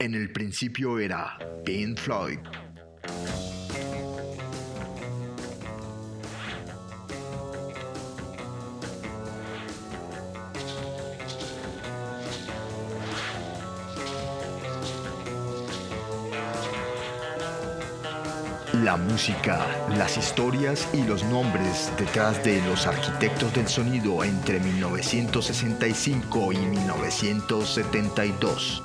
En el principio era Pink Floyd. La música, las historias y los nombres detrás de los arquitectos del sonido entre 1965 y 1972.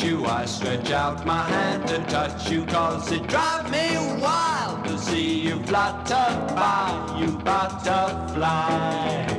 I you, I stretch out my hand to touch you, cause it drives me wild to see you flutter by, you butterfly.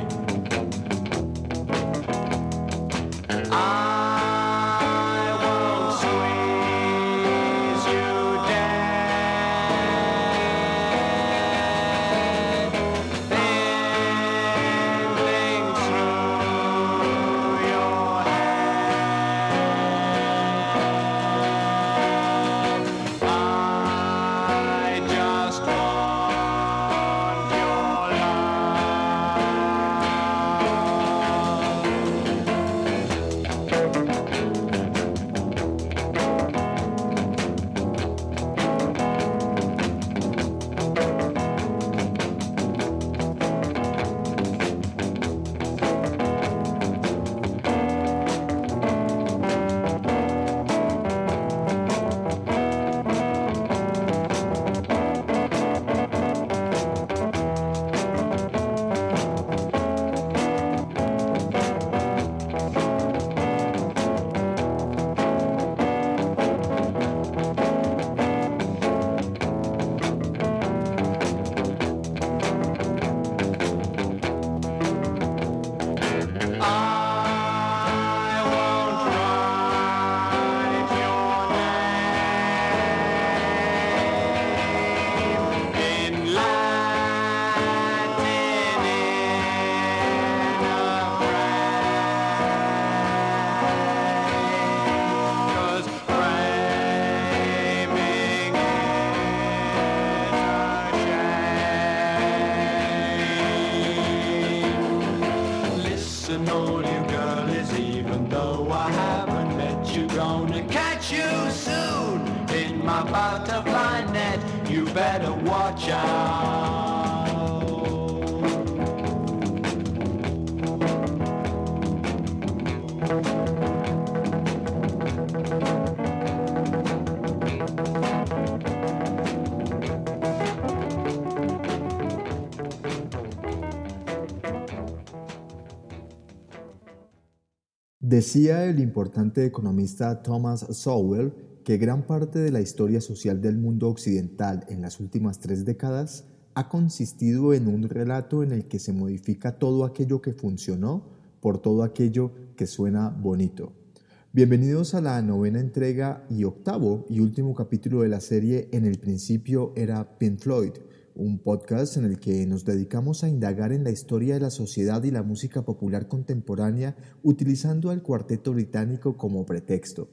Decía el importante economista Thomas Sowell que gran parte de la historia social del mundo occidental en las últimas tres décadas ha consistido en un relato en el que se modifica todo aquello que funcionó por todo aquello que suena bonito. Bienvenidos a la novena entrega y octavo y último capítulo de la serie En el principio era Pink Floyd, un podcast en el que nos dedicamos a indagar en la historia de la sociedad y la música popular contemporánea utilizando al cuarteto británico como pretexto.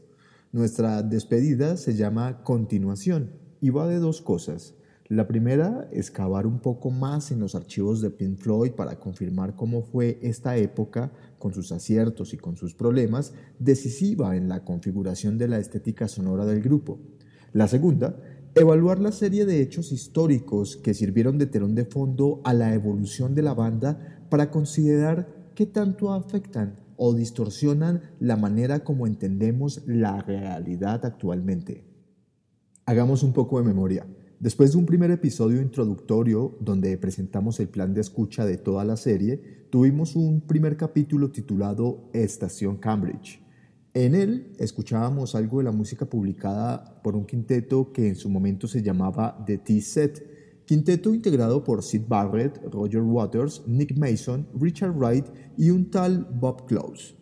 Nuestra despedida se llama Continuación y va de dos cosas. La primera, excavar un poco más en los archivos de Pink Floyd para confirmar cómo fue esta época, con sus aciertos y con sus problemas, decisiva en la configuración de la estética sonora del grupo. La segunda, evaluar la serie de hechos históricos que sirvieron de telón de fondo a la evolución de la banda para considerar qué tanto afectan o distorsionan la manera como entendemos la realidad actualmente. Hagamos un poco de memoria. Después de un primer episodio introductorio donde presentamos el plan de escucha de toda la serie, tuvimos un primer capítulo titulado Estación Cambridge. En él escuchábamos algo de la música publicada por un quinteto que en su momento se llamaba The T-Set, quinteto integrado por Sid Barrett, Roger Waters, Nick Mason, Richard Wright y un tal Bob Close.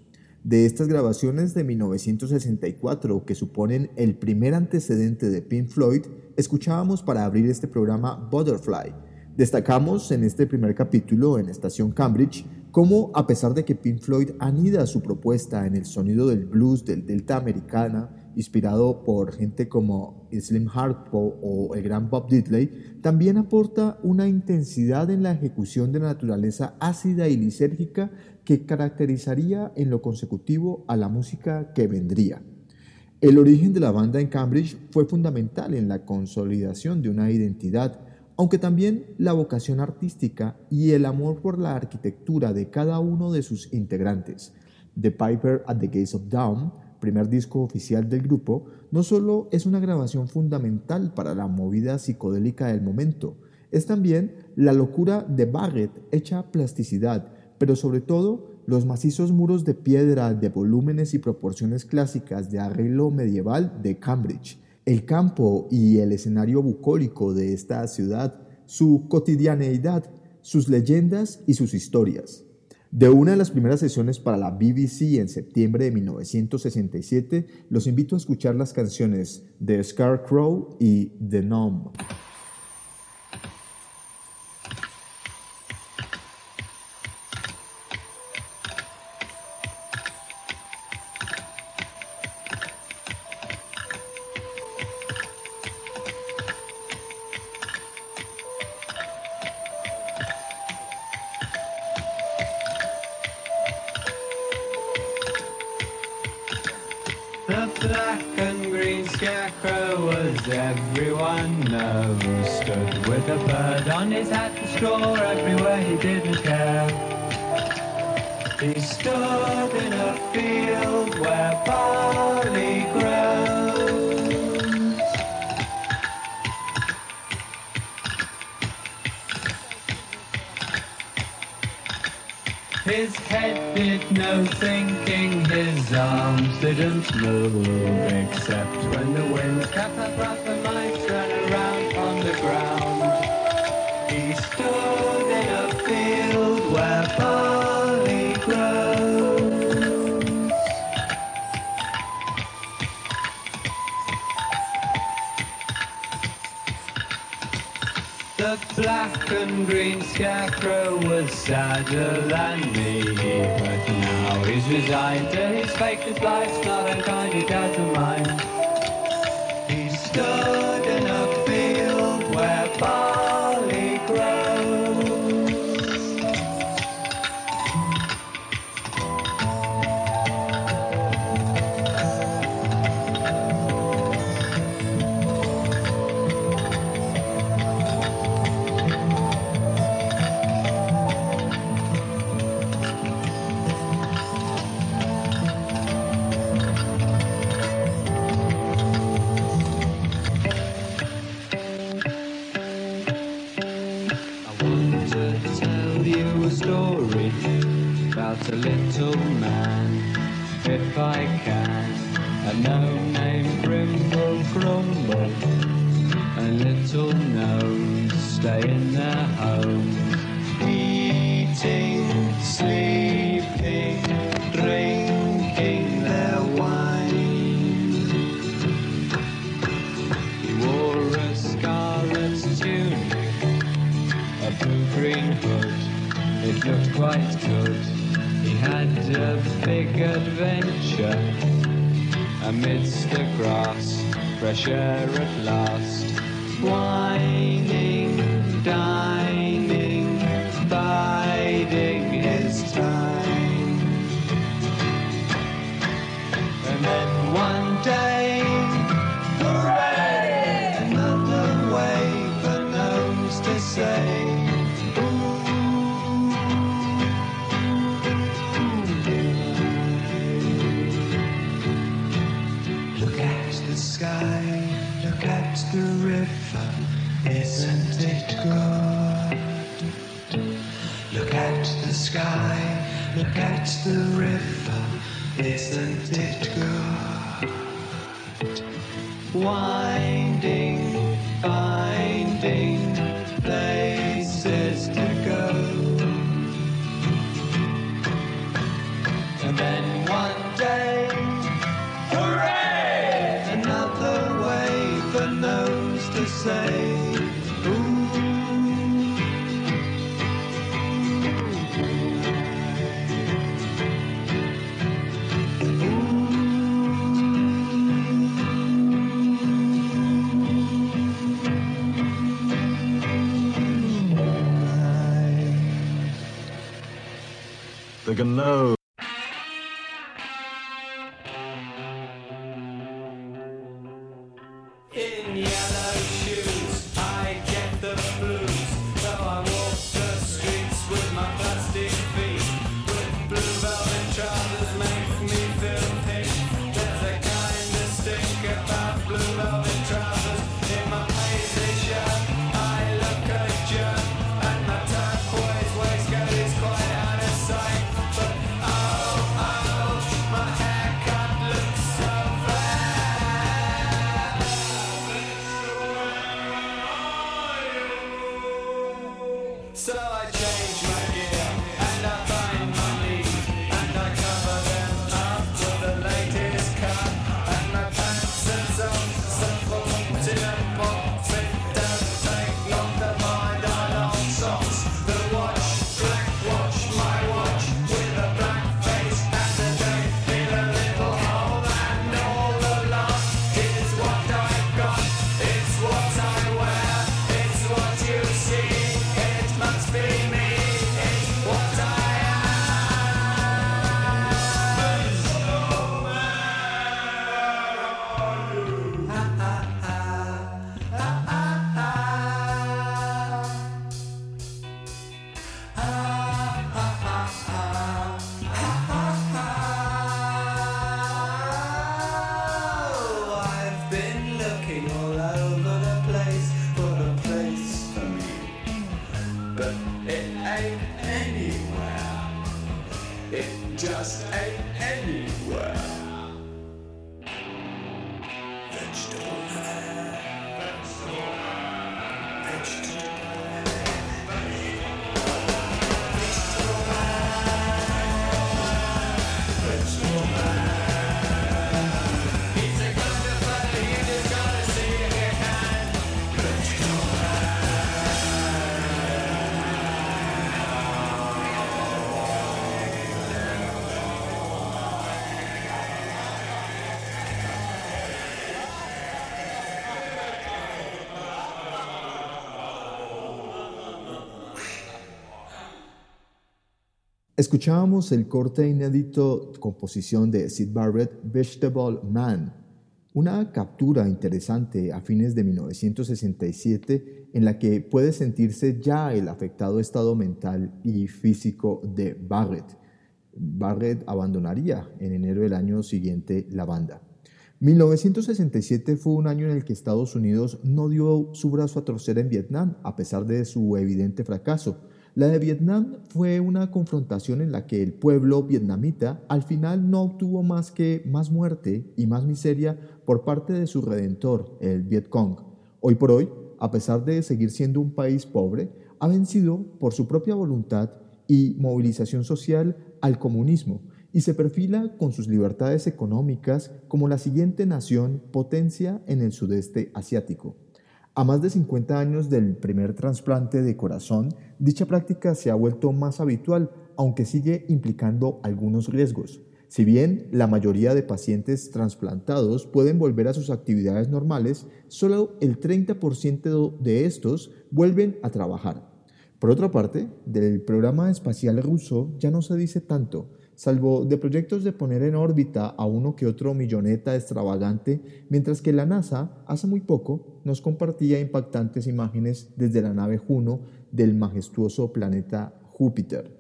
De estas grabaciones de 1964, que suponen el primer antecedente de Pink Floyd, escuchábamos para abrir este programa Butterfly. Destacamos en este primer capítulo en Estación Cambridge cómo, a pesar de que Pink Floyd anida su propuesta en el sonido del blues del Delta Americana, inspirado por gente como Slim Harpo o el gran Bob Diddley, también aporta una intensidad en la ejecución de la naturaleza ácida y lisérgica que caracterizaría en lo consecutivo a la música que vendría. El origen de la banda en Cambridge fue fundamental en la consolidación de una identidad, aunque también la vocación artística y el amor por la arquitectura de cada uno de sus integrantes. The Piper at the Gates of Dawn primer disco oficial del grupo, no solo es una grabación fundamental para la movida psicodélica del momento, es también la locura de Barrett hecha plasticidad, pero sobre todo los macizos muros de piedra de volúmenes y proporciones clásicas de arreglo medieval de Cambridge, el campo y el escenario bucólico de esta ciudad, su cotidianeidad, sus leyendas y sus historias. De una de las primeras sesiones para la BBC en septiembre de 1967, los invito a escuchar las canciones The Scarecrow y The Gnome. His head did no thinking, his arms didn't move, except when the wind cut across and mice ran around on the ground. and green scarecrow was sadder than me. But now he's resigned to his fakeless life's not unkind, kind doesn't mind. He stood. amidst the grass, fresh air at last. Isn't it good? Why? Escuchábamos el corte inédito composición de Sid Barrett, Vegetable Man, una captura interesante a fines de 1967 en la que puede sentirse ya el afectado estado mental y físico de Barrett. Barrett abandonaría en enero del año siguiente la banda. 1967 fue un año en el que Estados Unidos no dio su brazo a torcer en Vietnam, a pesar de su evidente fracaso. La de Vietnam fue una confrontación en la que el pueblo vietnamita al final no obtuvo más que más muerte y más miseria por parte de su redentor, el Viet Cong. Hoy por hoy, a pesar de seguir siendo un país pobre, ha vencido por su propia voluntad y movilización social al comunismo y se perfila con sus libertades económicas como la siguiente nación potencia en el sudeste asiático. A más de 50 años del primer trasplante de corazón, dicha práctica se ha vuelto más habitual, aunque sigue implicando algunos riesgos. Si bien la mayoría de pacientes trasplantados pueden volver a sus actividades normales, solo el 30% de estos vuelven a trabajar. Por otra parte, del programa espacial ruso ya no se dice tanto, salvo de proyectos de poner en órbita a uno que otro milloneta extravagante, mientras que la NASA hace muy poco nos compartía impactantes imágenes desde la nave Juno del majestuoso planeta Júpiter.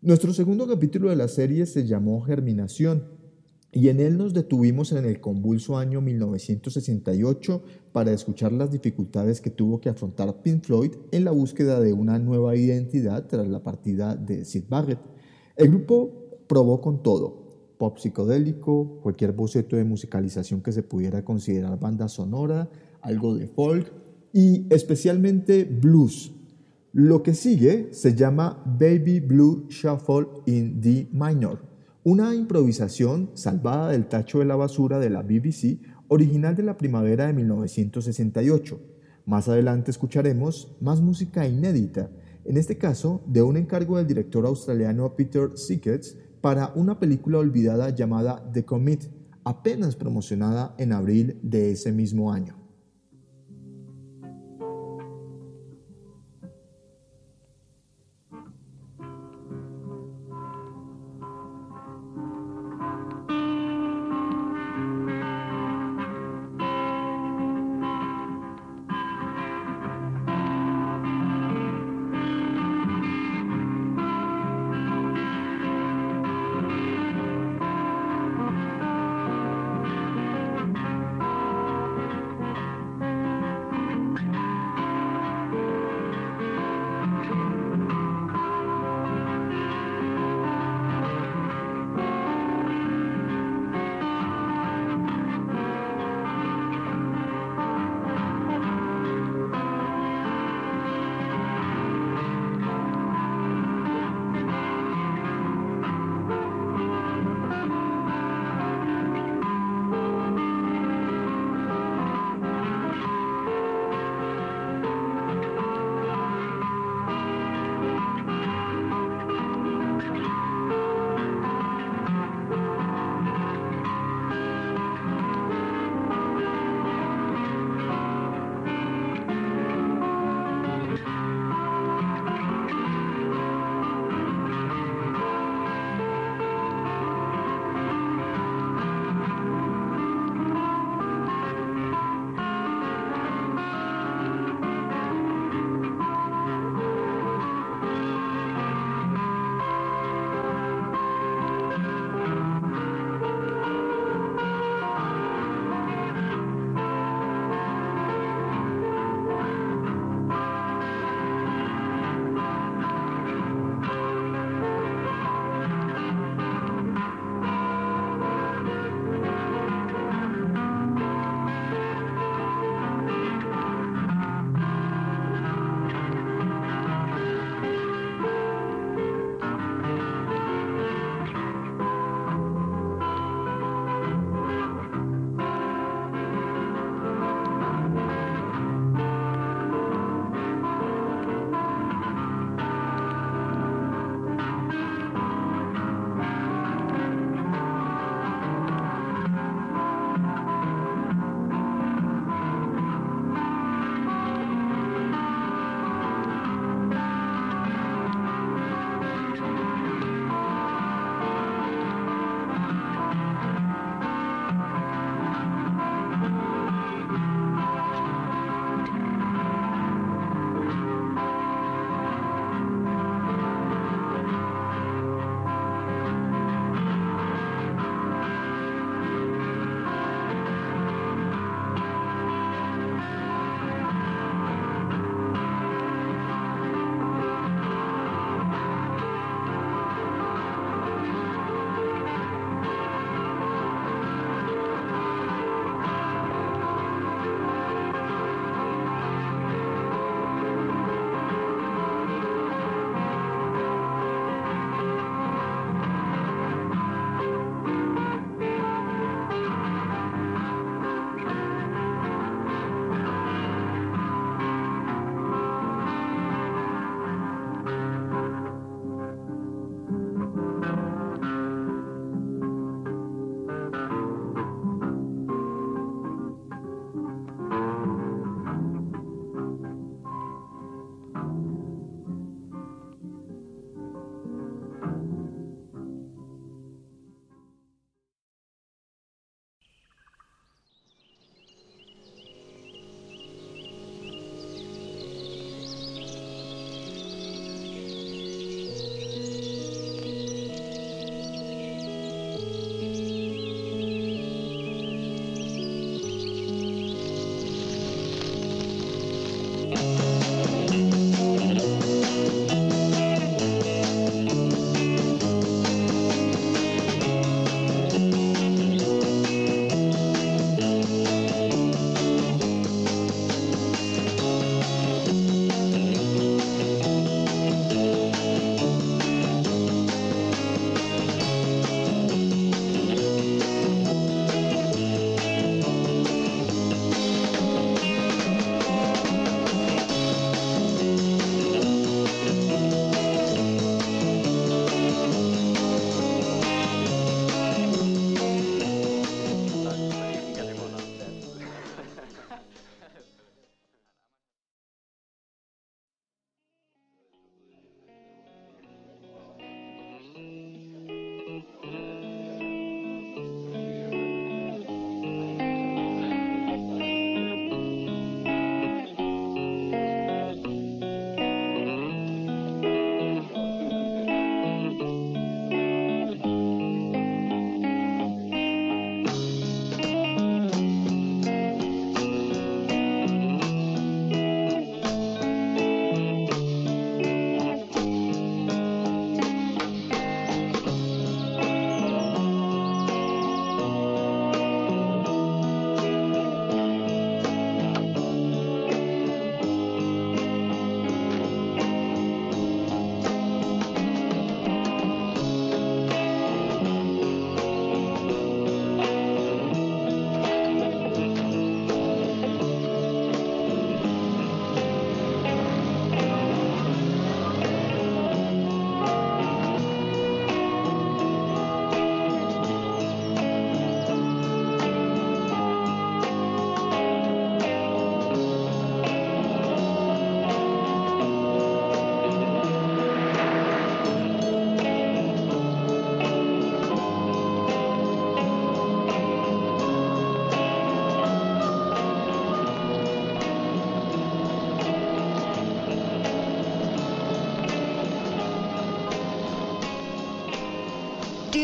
Nuestro segundo capítulo de la serie se llamó Germinación y en él nos detuvimos en el convulso año 1968 para escuchar las dificultades que tuvo que afrontar Pink Floyd en la búsqueda de una nueva identidad tras la partida de Sid Barrett. El grupo probó con todo, pop psicodélico, cualquier boceto de musicalización que se pudiera considerar banda sonora, algo de folk y especialmente blues. Lo que sigue se llama Baby Blue Shuffle in D minor, una improvisación salvada del tacho de la basura de la BBC original de la primavera de 1968. Más adelante escucharemos más música inédita, en este caso de un encargo del director australiano Peter Sickets para una película olvidada llamada The Commit, apenas promocionada en abril de ese mismo año.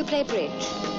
Play bridge?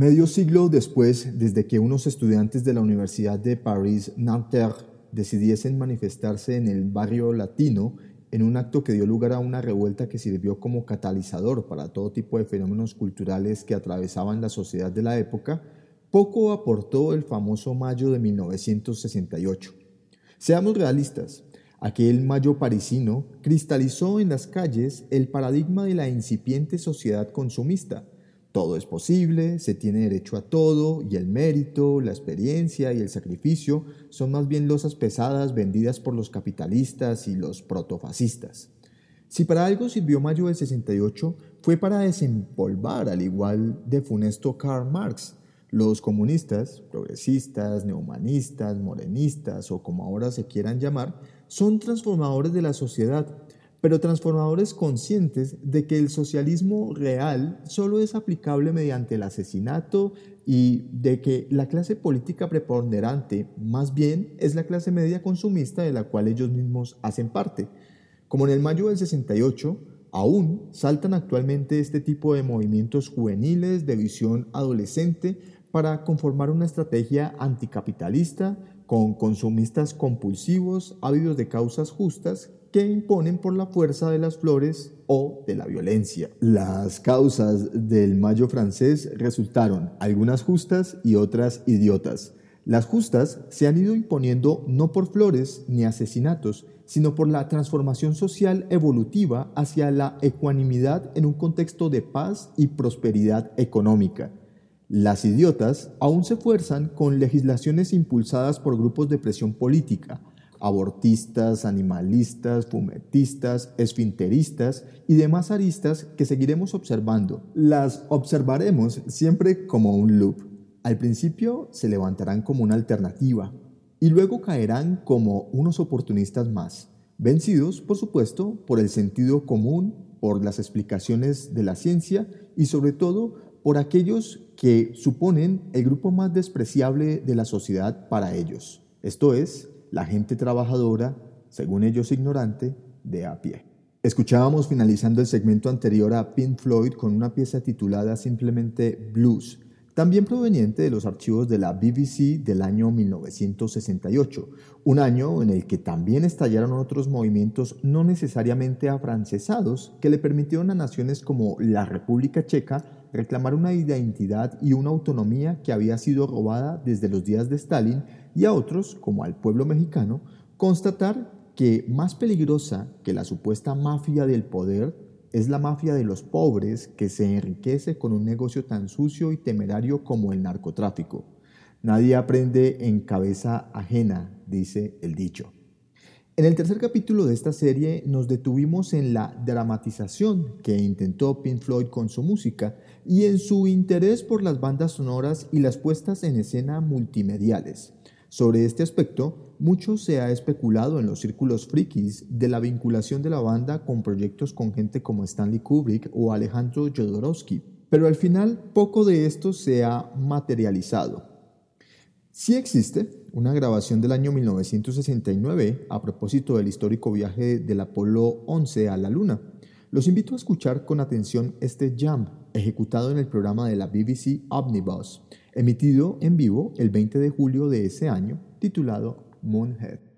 Medio siglo después, desde que unos estudiantes de la Universidad de París Nanterre decidiesen manifestarse en el barrio latino en un acto que dio lugar a una revuelta que sirvió como catalizador para todo tipo de fenómenos culturales que atravesaban la sociedad de la época, poco aportó el famoso mayo de 1968. Seamos realistas, aquel mayo parisino cristalizó en las calles el paradigma de la incipiente sociedad consumista, todo es posible, se tiene derecho a todo y el mérito, la experiencia y el sacrificio son más bien losas pesadas vendidas por los capitalistas y los protofascistas. Si para algo sirvió mayo del 68 fue para desempolvar al igual de funesto Karl Marx. Los comunistas, progresistas, neohumanistas, morenistas o como ahora se quieran llamar, son transformadores de la sociedad pero transformadores conscientes de que el socialismo real solo es aplicable mediante el asesinato y de que la clase política preponderante más bien es la clase media consumista de la cual ellos mismos hacen parte. Como en el mayo del 68, aún saltan actualmente este tipo de movimientos juveniles de visión adolescente para conformar una estrategia anticapitalista con consumistas compulsivos, ávidos de causas justas que imponen por la fuerza de las flores o de la violencia. Las causas del mayo francés resultaron algunas justas y otras idiotas. Las justas se han ido imponiendo no por flores ni asesinatos, sino por la transformación social evolutiva hacia la ecuanimidad en un contexto de paz y prosperidad económica. Las idiotas aún se fuerzan con legislaciones impulsadas por grupos de presión política, abortistas, animalistas, fumetistas, esfinteristas y demás aristas que seguiremos observando. Las observaremos siempre como un loop. Al principio se levantarán como una alternativa y luego caerán como unos oportunistas más, vencidos, por supuesto, por el sentido común, por las explicaciones de la ciencia y sobre todo por aquellos que suponen el grupo más despreciable de la sociedad para ellos, esto es, la gente trabajadora, según ellos ignorante, de a pie. Escuchábamos finalizando el segmento anterior a Pink Floyd con una pieza titulada simplemente Blues, también proveniente de los archivos de la BBC del año 1968, un año en el que también estallaron otros movimientos no necesariamente afrancesados que le permitieron a naciones como la República Checa reclamar una identidad y una autonomía que había sido robada desde los días de Stalin y a otros, como al pueblo mexicano, constatar que más peligrosa que la supuesta mafia del poder es la mafia de los pobres que se enriquece con un negocio tan sucio y temerario como el narcotráfico. Nadie aprende en cabeza ajena, dice el dicho. En el tercer capítulo de esta serie nos detuvimos en la dramatización que intentó Pink Floyd con su música y en su interés por las bandas sonoras y las puestas en escena multimediales. Sobre este aspecto, mucho se ha especulado en los círculos frikis de la vinculación de la banda con proyectos con gente como Stanley Kubrick o Alejandro Jodorowsky, pero al final poco de esto se ha materializado. Sí existe una grabación del año 1969 a propósito del histórico viaje del Apolo 11 a la Luna. Los invito a escuchar con atención este jam ejecutado en el programa de la BBC Omnibus, emitido en vivo el 20 de julio de ese año, titulado Moonhead.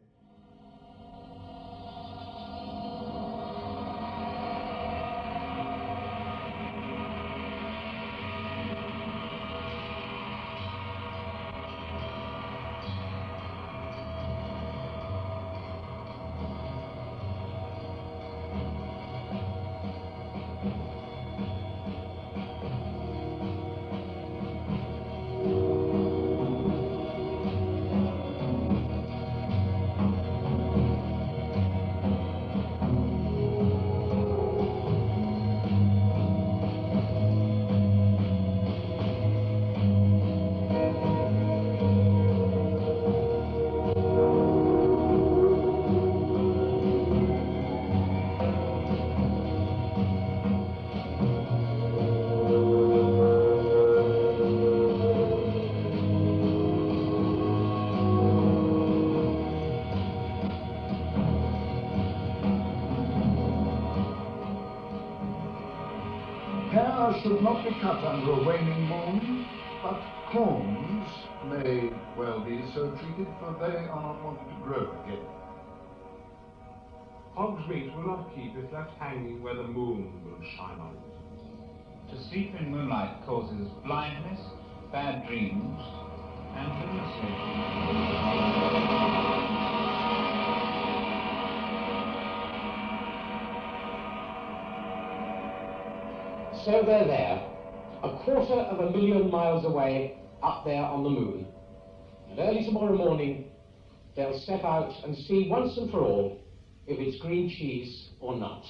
Should not be cut under a waning moon, but corns may well be so treated, for they are not wanted to grow again. Hog's meat will not keep if left hanging where the moon will shine on it. To sleep in moonlight causes blindness, bad dreams, and lunacy. So they're there, a quarter of a million miles away, up there on the moon. And early tomorrow morning, they'll step out and see once and for all if it's green cheese or not.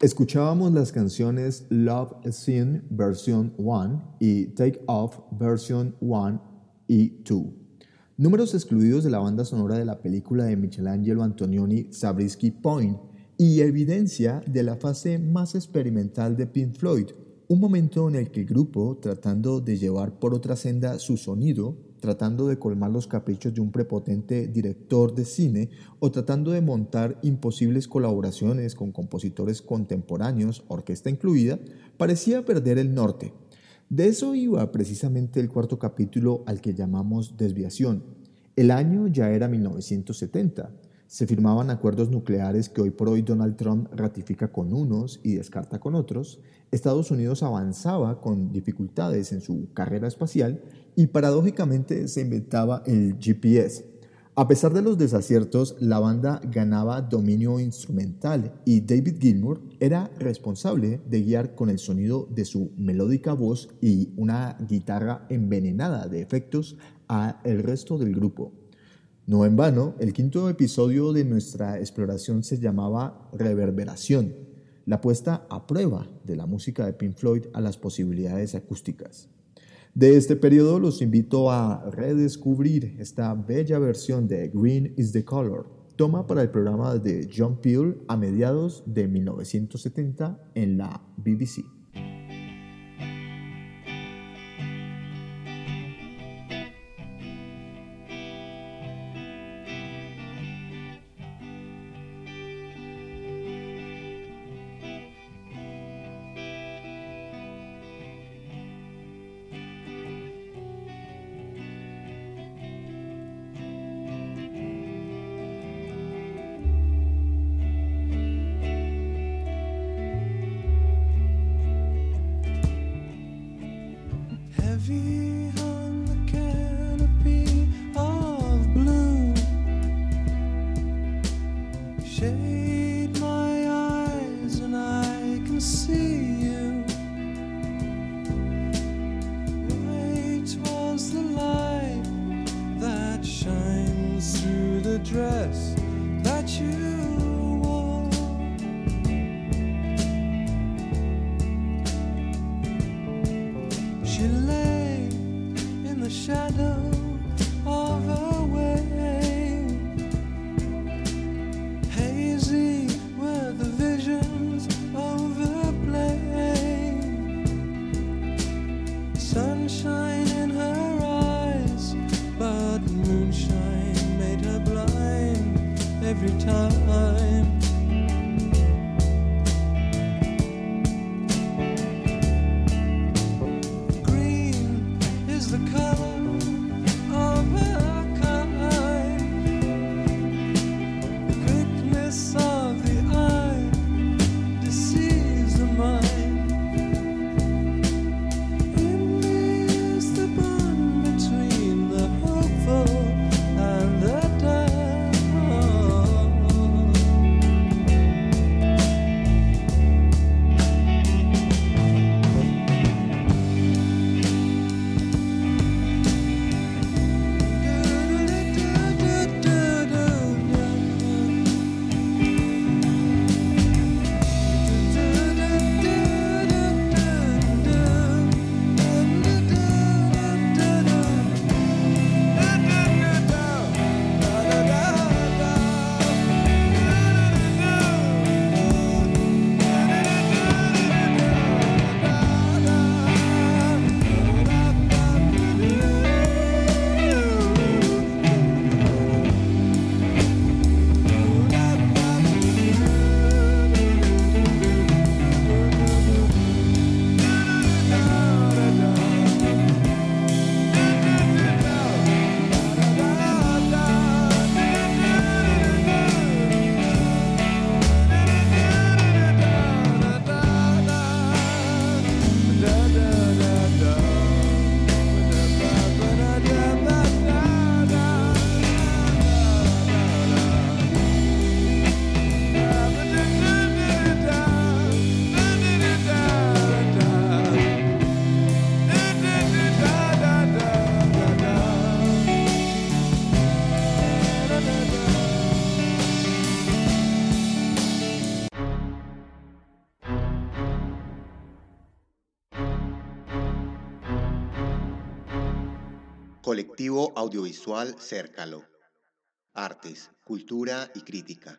Escuchábamos las canciones Love Scene versión 1 y Take Off versión 1 y 2. Números excluidos de la banda sonora de la película de Michelangelo Antonioni Zabriskie Point y evidencia de la fase más experimental de Pink Floyd, un momento en el que el grupo, tratando de llevar por otra senda su sonido, tratando de colmar los caprichos de un prepotente director de cine o tratando de montar imposibles colaboraciones con compositores contemporáneos, orquesta incluida, parecía perder el norte. De eso iba precisamente el cuarto capítulo al que llamamos desviación. El año ya era 1970. Se firmaban acuerdos nucleares que hoy por hoy Donald Trump ratifica con unos y descarta con otros. Estados Unidos avanzaba con dificultades en su carrera espacial y paradójicamente se inventaba el GPS. A pesar de los desaciertos, la banda ganaba dominio instrumental y David Gilmour era responsable de guiar con el sonido de su melódica voz y una guitarra envenenada de efectos a el resto del grupo. No en vano, el quinto episodio de nuestra exploración se llamaba Reverberación, la puesta a prueba de la música de Pink Floyd a las posibilidades acústicas. De este periodo los invito a redescubrir esta bella versión de Green is the Color, toma para el programa de John Peel a mediados de 1970 en la BBC. Colectivo Audiovisual Cércalo. Artes, Cultura y Crítica.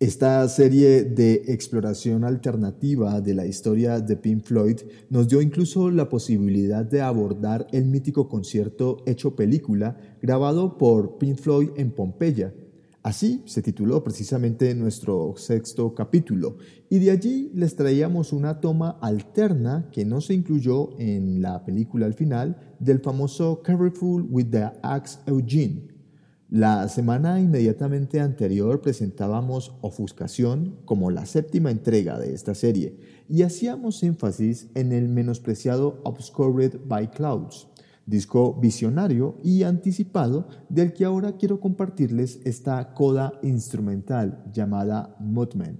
Esta serie de exploración alternativa de la historia de Pink Floyd nos dio incluso la posibilidad de abordar el mítico concierto hecho película grabado por Pink Floyd en Pompeya. Así se tituló precisamente nuestro sexto capítulo y de allí les traíamos una toma alterna que no se incluyó en la película al final del famoso Careful with the Axe Eugene la semana inmediatamente anterior presentábamos Ofuscación como la séptima entrega de esta serie y hacíamos énfasis en el menospreciado Obscured by Clouds, disco visionario y anticipado del que ahora quiero compartirles esta coda instrumental llamada Mudman.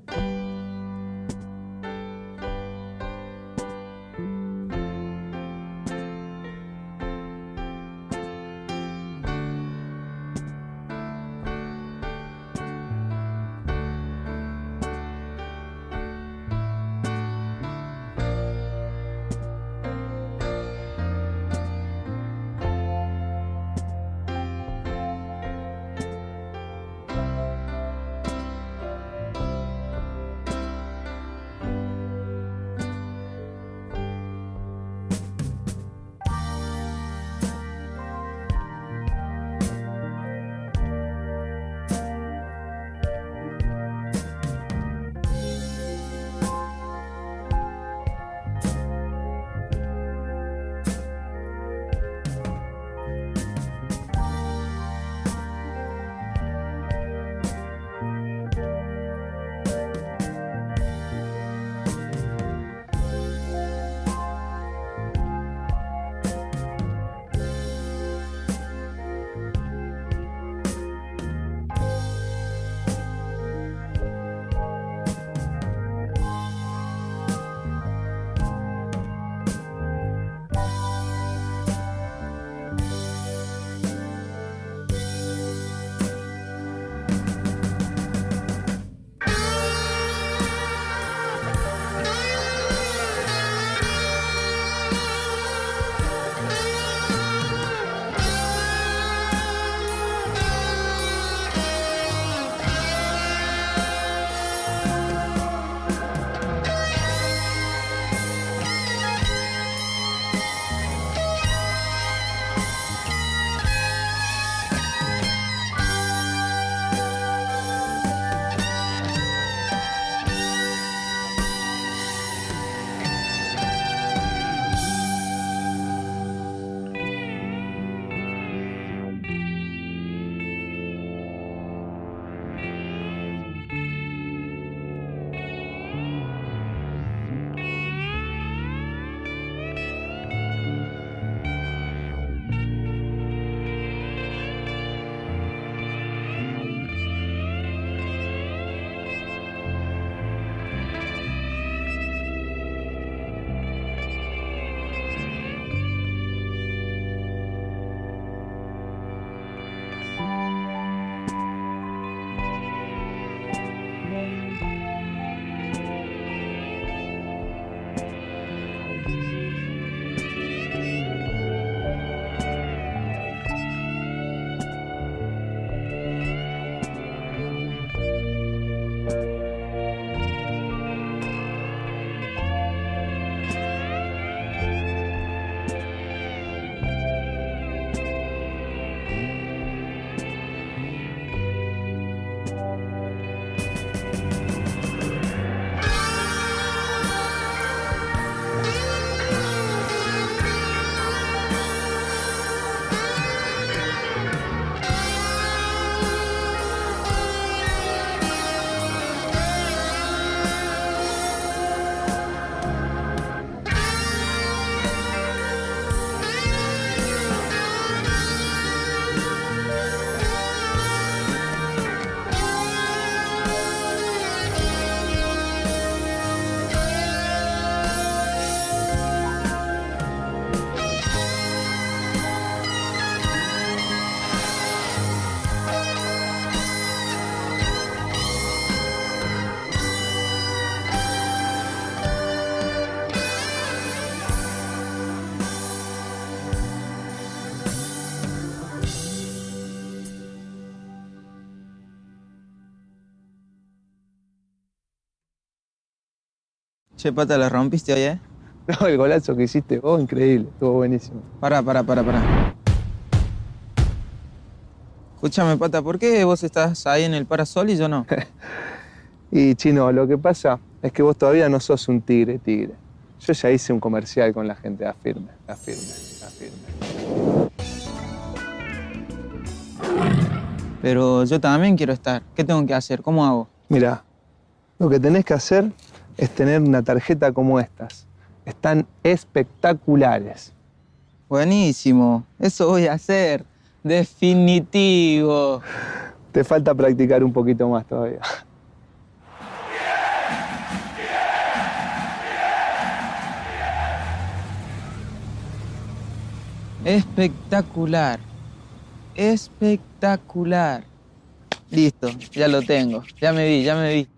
Che, pata, la rompiste hoy, ¿eh? No, el golazo que hiciste vos, increíble, estuvo buenísimo. Pará, pará, pará, pará. Escúchame, pata, ¿por qué vos estás ahí en el parasol y yo no? Y chino, lo que pasa es que vos todavía no sos un tigre, tigre. Yo ya hice un comercial con la gente, afirme, afirme, afirme. Pero yo también quiero estar. ¿Qué tengo que hacer? ¿Cómo hago? Mira, lo que tenés que hacer es tener una tarjeta como estas. Están espectaculares. Buenísimo. Eso voy a hacer. Definitivo. Te falta practicar un poquito más todavía. Espectacular. Espectacular. Listo, ya lo tengo. Ya me vi, ya me vi.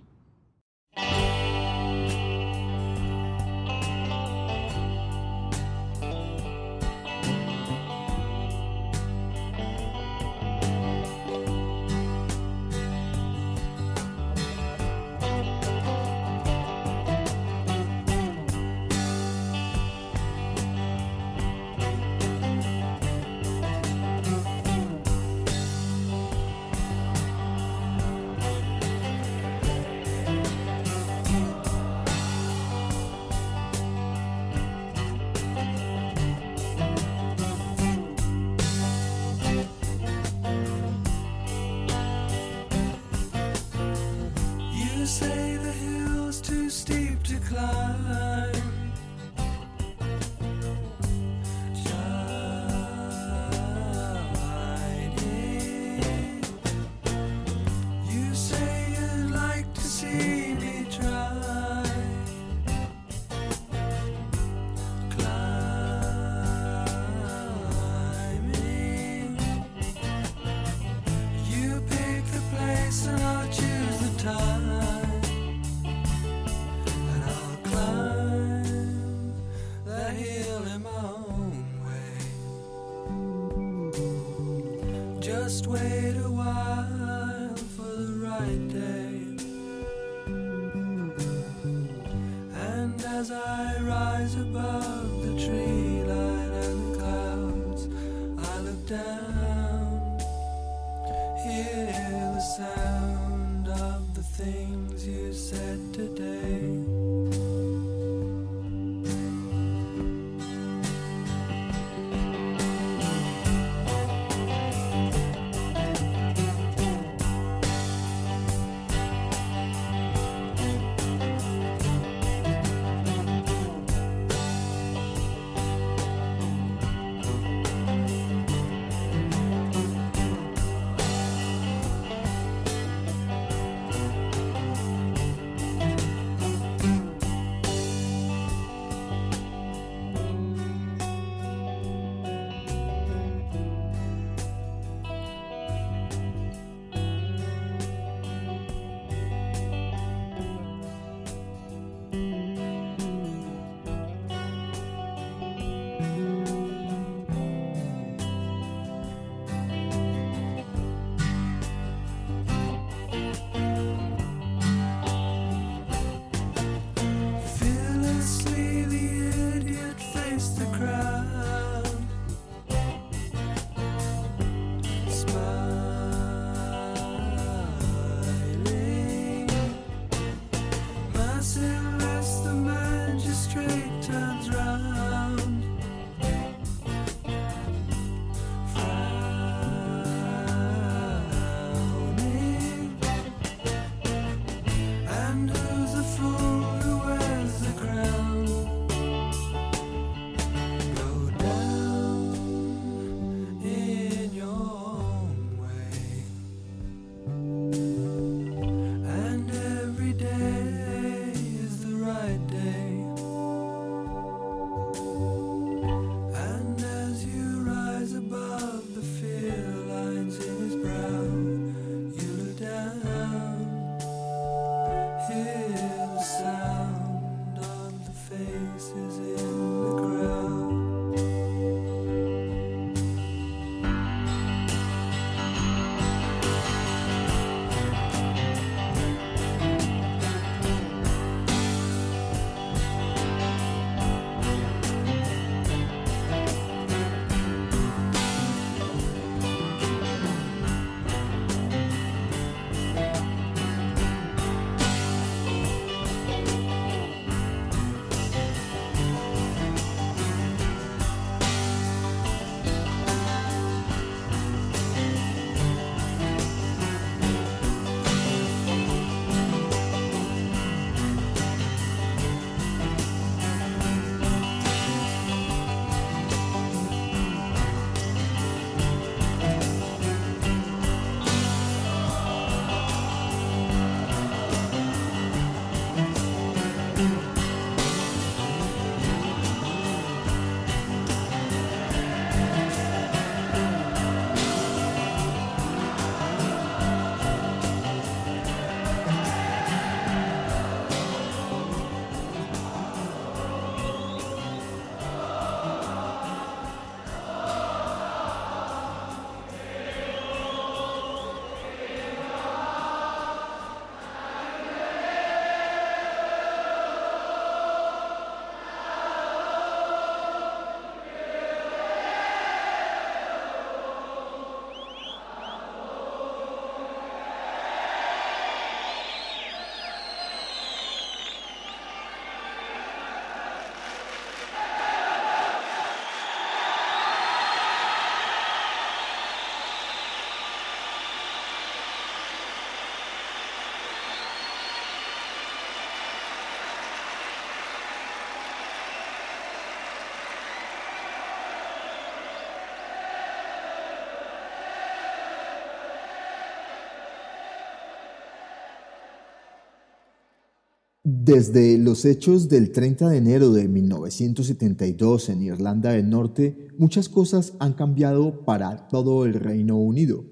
Desde los hechos del 30 de enero de 1972 en Irlanda del Norte, muchas cosas han cambiado para todo el Reino Unido.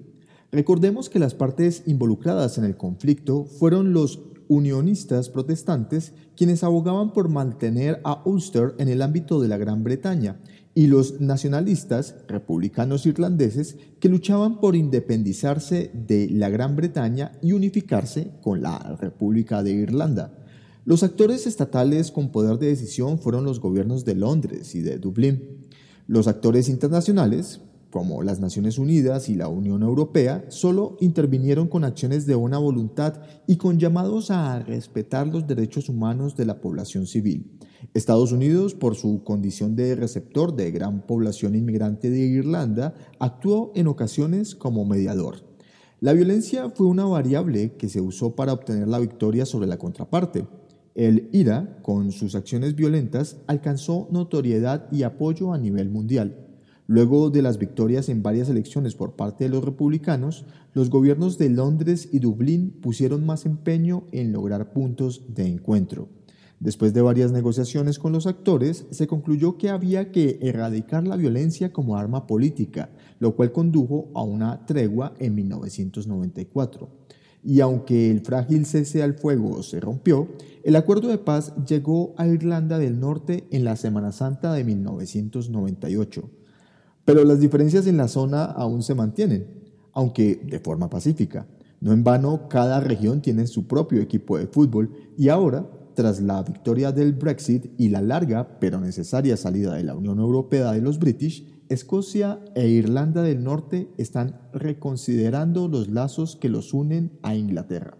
Recordemos que las partes involucradas en el conflicto fueron los unionistas protestantes quienes abogaban por mantener a Ulster en el ámbito de la Gran Bretaña y los nacionalistas republicanos irlandeses que luchaban por independizarse de la Gran Bretaña y unificarse con la República de Irlanda. Los actores estatales con poder de decisión fueron los gobiernos de Londres y de Dublín. Los actores internacionales, como las Naciones Unidas y la Unión Europea, solo intervinieron con acciones de buena voluntad y con llamados a respetar los derechos humanos de la población civil. Estados Unidos, por su condición de receptor de gran población inmigrante de Irlanda, actuó en ocasiones como mediador. La violencia fue una variable que se usó para obtener la victoria sobre la contraparte. El IRA, con sus acciones violentas, alcanzó notoriedad y apoyo a nivel mundial. Luego de las victorias en varias elecciones por parte de los republicanos, los gobiernos de Londres y Dublín pusieron más empeño en lograr puntos de encuentro. Después de varias negociaciones con los actores, se concluyó que había que erradicar la violencia como arma política, lo cual condujo a una tregua en 1994. Y aunque el frágil cese al fuego se rompió, el acuerdo de paz llegó a Irlanda del Norte en la Semana Santa de 1998. Pero las diferencias en la zona aún se mantienen, aunque de forma pacífica. No en vano, cada región tiene su propio equipo de fútbol y ahora tras la victoria del Brexit y la larga pero necesaria salida de la Unión Europea de los British, Escocia e Irlanda del Norte están reconsiderando los lazos que los unen a Inglaterra.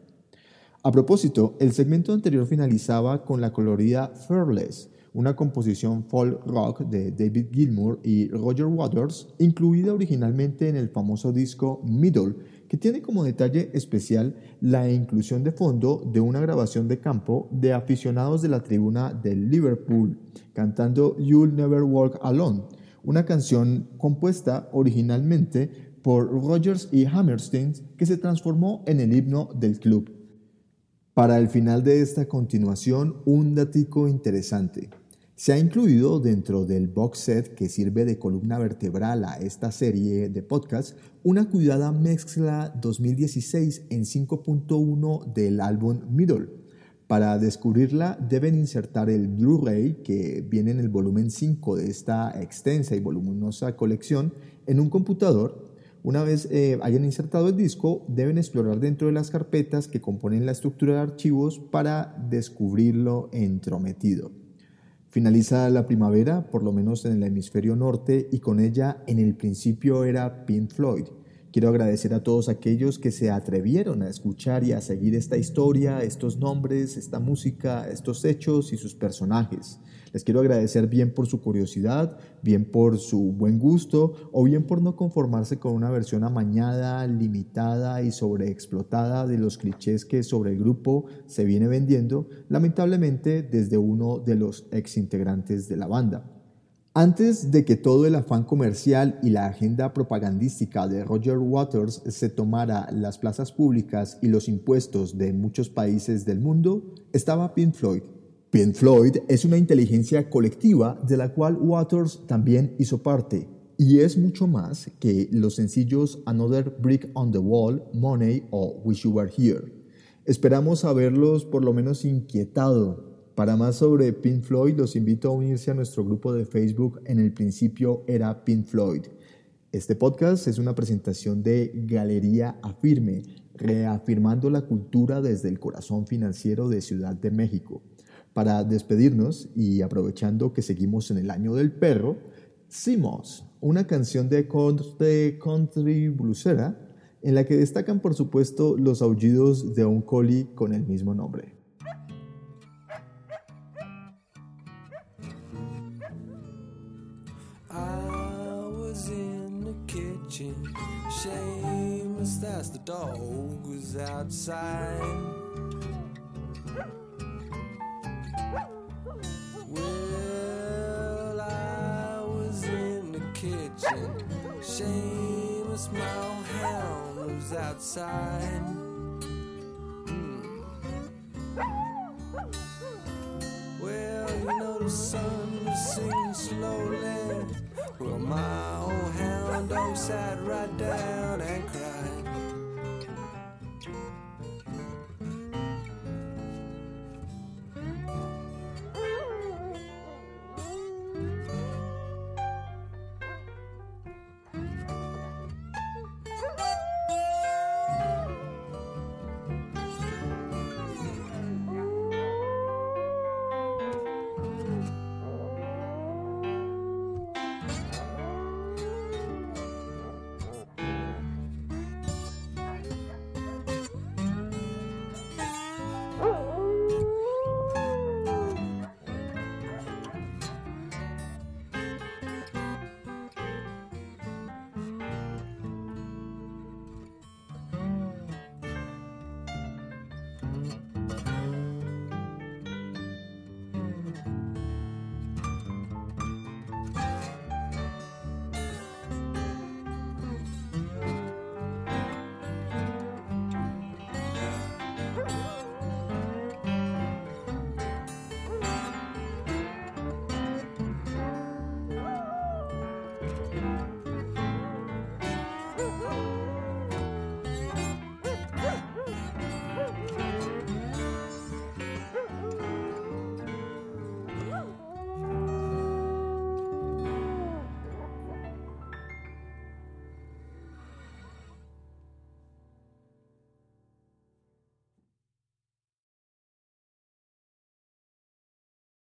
A propósito, el segmento anterior finalizaba con la colorida Fearless, una composición folk rock de David Gilmour y Roger Waters, incluida originalmente en el famoso disco Middle, que tiene como detalle especial la inclusión de fondo de una grabación de campo de aficionados de la tribuna de Liverpool cantando You'll Never Walk Alone, una canción compuesta originalmente por Rogers y Hammerstein que se transformó en el himno del club. Para el final de esta continuación, un datico interesante. Se ha incluido dentro del box set que sirve de columna vertebral a esta serie de podcasts una cuidada mezcla 2016 en 5.1 del álbum Middle. Para descubrirla deben insertar el Blu-ray que viene en el volumen 5 de esta extensa y voluminosa colección en un computador. Una vez eh, hayan insertado el disco, deben explorar dentro de las carpetas que componen la estructura de archivos para descubrirlo entrometido. Finaliza la primavera, por lo menos en el hemisferio norte, y con ella en el principio era Pink Floyd. Quiero agradecer a todos aquellos que se atrevieron a escuchar y a seguir esta historia, estos nombres, esta música, estos hechos y sus personajes. Les quiero agradecer bien por su curiosidad, bien por su buen gusto o bien por no conformarse con una versión amañada, limitada y sobreexplotada de los clichés que sobre el grupo se viene vendiendo, lamentablemente desde uno de los ex integrantes de la banda. Antes de que todo el afán comercial y la agenda propagandística de Roger Waters se tomara las plazas públicas y los impuestos de muchos países del mundo, estaba Pink Floyd, Pink Floyd es una inteligencia colectiva de la cual Waters también hizo parte, y es mucho más que los sencillos Another Brick on the Wall, Money o Wish You Were Here. Esperamos haberlos por lo menos inquietado. Para más sobre Pink Floyd, los invito a unirse a nuestro grupo de Facebook En el principio era Pink Floyd. Este podcast es una presentación de Galería Afirme, reafirmando la cultura desde el corazón financiero de Ciudad de México. Para despedirnos y aprovechando que seguimos en el año del perro, Simos, una canción de country, country bluesera en la que destacan por supuesto los aullidos de un collie con el mismo nombre. Seamus, that's the dog, was outside. Well, I was in the kitchen. Seamus, my hound was outside. Hmm. Well, you know the sun was sinking slowly. Well, my coast right down and cried.